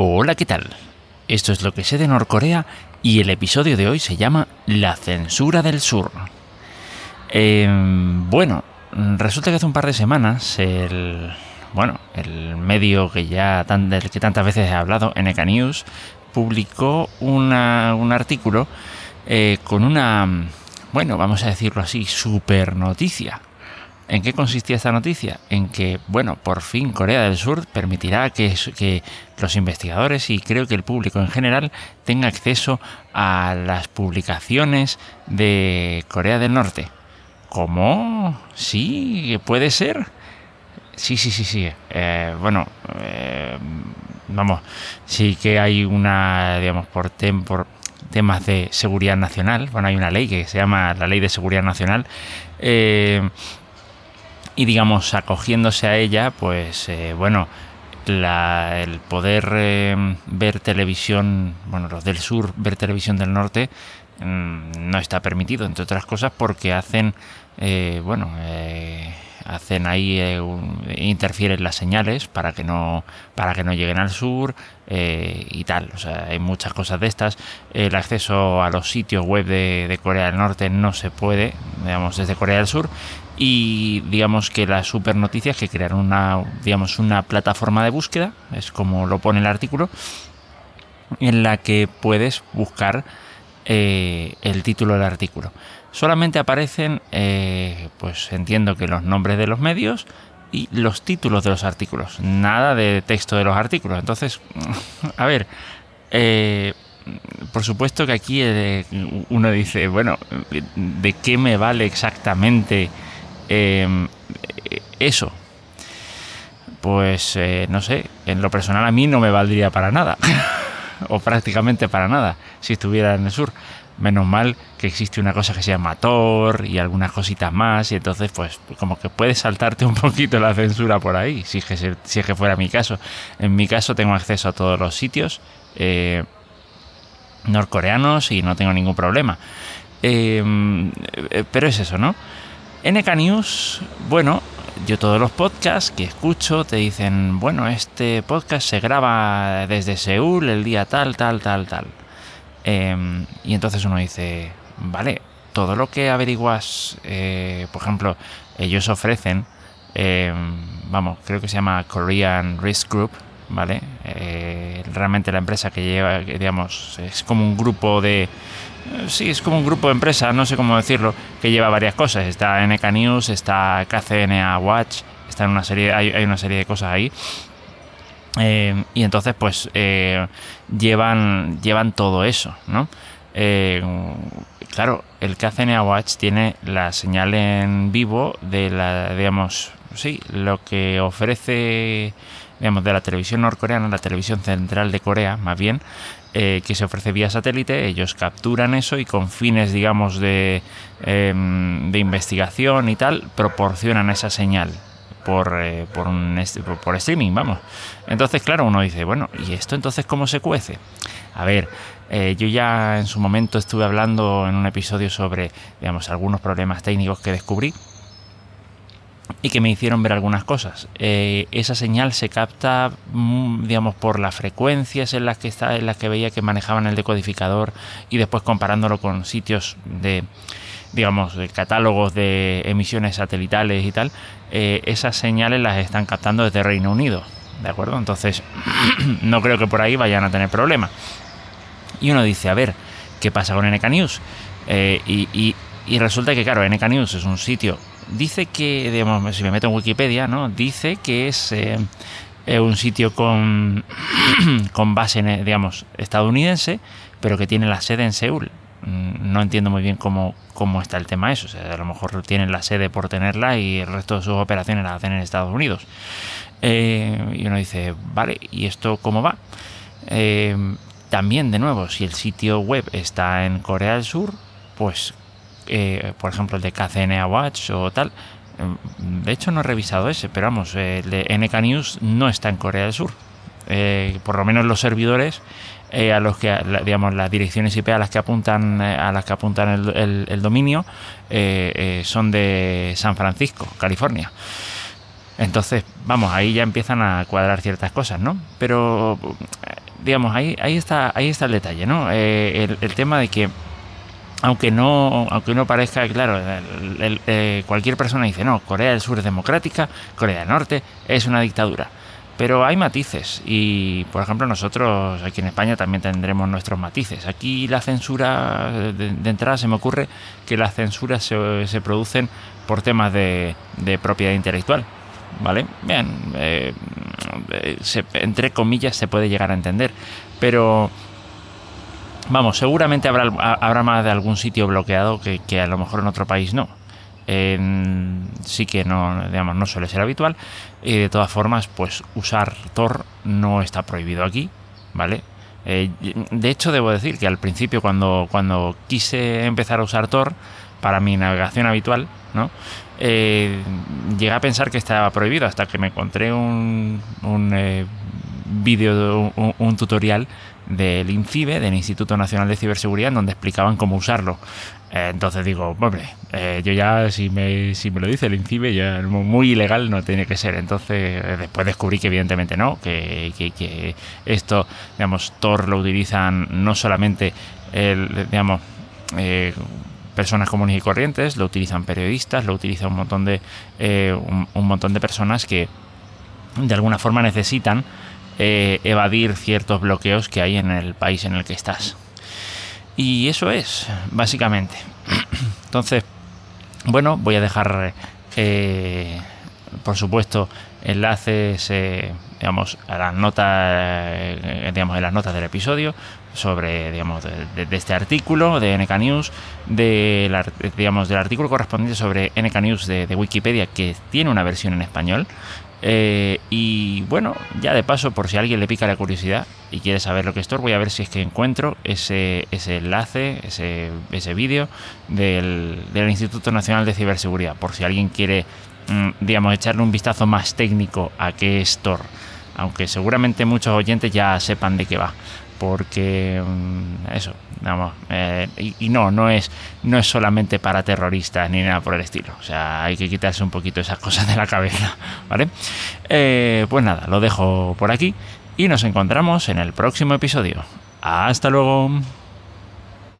Hola, ¿qué tal? Esto es lo que sé de Norcorea y el episodio de hoy se llama La censura del sur. Em, bueno, resulta que hace un par de semanas el bueno, el medio que ya del que tantas veces he hablado, NK News, publicó un artículo eh, con una, bueno, vamos a decirlo así, super noticia. ¿En qué consistía esta noticia? En que, bueno, por fin Corea del Sur permitirá que, los investigadores y creo que el público en general tenga acceso a las publicaciones de Corea del Norte. ¿Cómo? Sí, puede ser. Sí, sí, sí, sí. Eh, bueno, eh, vamos, sí que hay una, digamos, por, por temas de seguridad nacional. Bueno, hay una ley que se llama la Ley de Seguridad Nacional. Eh, y digamos acogiéndose a ella pues eh, bueno el poder eh, ver televisión bueno los del sur ver televisión del norte mm, no está permitido entre otras cosas porque hacen eh, bueno hacen ahí interfieren las señales para que no para que no lleguen al sur y tal. O sea hay muchas cosas de estas. El acceso a los sitios web de, de Corea del Norte no se puede digamos desde Corea del Sur y digamos que las super noticias que crearon una digamos una plataforma de búsqueda es como lo pone el artículo en la que puedes buscar eh, el título del artículo. Solamente aparecen eh, pues entiendo que los nombres de los medios y los títulos de los artículos nada de texto de los artículos. Entonces a ver eh, por supuesto que aquí uno dice bueno de qué me vale exactamente Em, eso, pues eh, no sé, en lo personal a mí no me valdría para nada, o prácticamente para nada, si estuviera en el sur. Menos mal que existe una cosa que se llama Tor y algunas cositas más, y entonces, pues, como que puedes saltarte un poquito la censura por ahí, si es que, si es que fuera mi caso. En mi caso, tengo acceso a todos los sitios eh, norcoreanos y no tengo ningún problema. Em, eh, pero es eso, ¿no? NK News, bueno, yo todos los podcasts que escucho te dicen, bueno, este podcast se graba desde Seúl el día tal, tal, tal, tal. Em, y entonces uno dice, vale, todo lo que averiguas, eh, por ejemplo, ellos ofrecen, em, vamos, creo que se llama Korean Risk Group, ¿vale? Eh, realmente la empresa que lleva, digamos, es como un grupo de sí, es como un grupo de empresas, no sé cómo decirlo, que lleva varias cosas. Está NK News, está KCNA Watch, está en una serie, hay, una serie de cosas ahí. Eh, y entonces, pues, eh, llevan, llevan todo eso, ¿no? Claro, el KCNA Watch tiene la señal en vivo de la, digamos, sí, lo que ofrece, digamos, de la televisión norcoreana, la televisión central de Corea, más bien, eh, que se ofrece vía satélite, ellos capturan eso y con fines, digamos, de, em, de investigación y tal, proporcionan esa señal por, eh, por, un, por, streaming, vamos. Entonces, claro, uno dice, bueno, ¿y esto entonces cómo se cuece? A ver, eh, yo ya en su momento estuve hablando en un episodio sobre, digamos, algunos problemas técnicos que descubrí y que me hicieron ver algunas cosas. Eh, esa señal se capta, mm, digamos, por las frecuencias en las que está, en las que veía que manejaban el decodificador y después comparándolo con sitios de, digamos, de catálogos de emisiones satelitales y tal, eh, esas señales las están captando desde Reino Unido, ¿de acuerdo? Entonces, no creo que por ahí vayan a tener problemas. Y uno dice, a ver, ¿qué pasa con NK News? Eh, y, resulta que, claro, NK News es un sitio dice que, digamos, si me meto en Wikipedia, ¿no? Dice que es eh, un sitio con, con base, digamos, estadounidense, pero que tiene la sede en Seúl. Mm, no entiendo muy bien cómo, cómo está el tema eso. O sea, a lo mejor tienen la sede por tenerla y el resto de sus operaciones las hacen en Estados Unidos. Eh, y uno dice, vale, ¿y esto cómo va? Eh, también, de nuevo, si el sitio web está en Corea del Sur, pues eh, por ejemplo el de KCNA Watch o tal. Mm, de hecho no he revisado ese, pero vamos, el de NK News no está en Corea del Sur. Eh, por lo menos los servidores eh, a los que digamos las direcciones IP a las que apuntan a las que apuntan el, dominio son de San Francisco California entonces vamos ahí ya empiezan a cuadrar ciertas cosas no pero digamos, ahí, ahí, está, ahí está el detalle, ¿no? el tema de que aunque no, aunque no parezca claro, eh, cualquier persona dice, no, Corea del Sur es democrática, Corea del Norte es una dictadura. Pero hay matices y, por ejemplo, nosotros aquí en España también tendremos nuestros matices. Aquí la censura, de, entrada se me ocurre que las censuras se, producen por temas de, propiedad intelectual. ¿Vale? Bien, eh, entre comillas se puede llegar a entender. Pero Vamos, seguramente habrá, habrá más de algún sitio bloqueado que, a lo mejor en otro país no. sí que no, digamos, no suele ser habitual. Y de todas formas, pues usar Tor no está prohibido aquí, ¿vale? Eh, de hecho, debo decir que al principio, cuando, cuando quise empezar a usar Tor para mi navegación habitual, ¿no? Eh, llegué a pensar que estaba prohibido hasta que me encontré un, un eh, vídeo, un, un tutorial del INCIBE, del Instituto Nacional de Ciberseguridad, en donde explicaban cómo usarlo. Eh, entonces digo, hombre, eh, yo ya, si me, si me lo dice el INCIBE, ya muy ilegal no tiene que ser. Entonces, eh, después descubrí que evidentemente no, que, que, esto, digamos, Tor lo utilizan no solamente, digamos, personas comunes y corrientes, lo utilizan periodistas, lo utiliza un montón de, un montón de personas que de alguna forma necesitan eh, evadir ciertos bloqueos que hay en el país en el que estás. Y eso es, básicamente. Entonces, bueno, voy a dejar, eh, por supuesto, enlaces, eh, digamos, a las notas, digamos, en las notas del episodio sobre, digamos, de, este artículo de NK News, de digamos, del artículo correspondiente sobre NK News de, de Wikipedia que tiene una versión en español eh, y bueno, ya de paso, por si alguien le pica la curiosidad y quiere saber lo que es Tor, voy a ver si es que encuentro ese, ese enlace, ese, ese vídeo del, Instituto Nacional de Ciberseguridad, por si alguien quiere, mm, digamos, echarle un vistazo más técnico a qué es Tor, aunque seguramente muchos oyentes ya sepan de qué va porque mm, eso, vamos, eh, y, no, no es, no es solamente para terroristas ni nada por el estilo. O sea, hay que quitarse un poquito esas cosas de la cabeza, ¿vale? Eh, pues nada, lo dejo por aquí y nos encontramos en el próximo episodio. Hasta luego.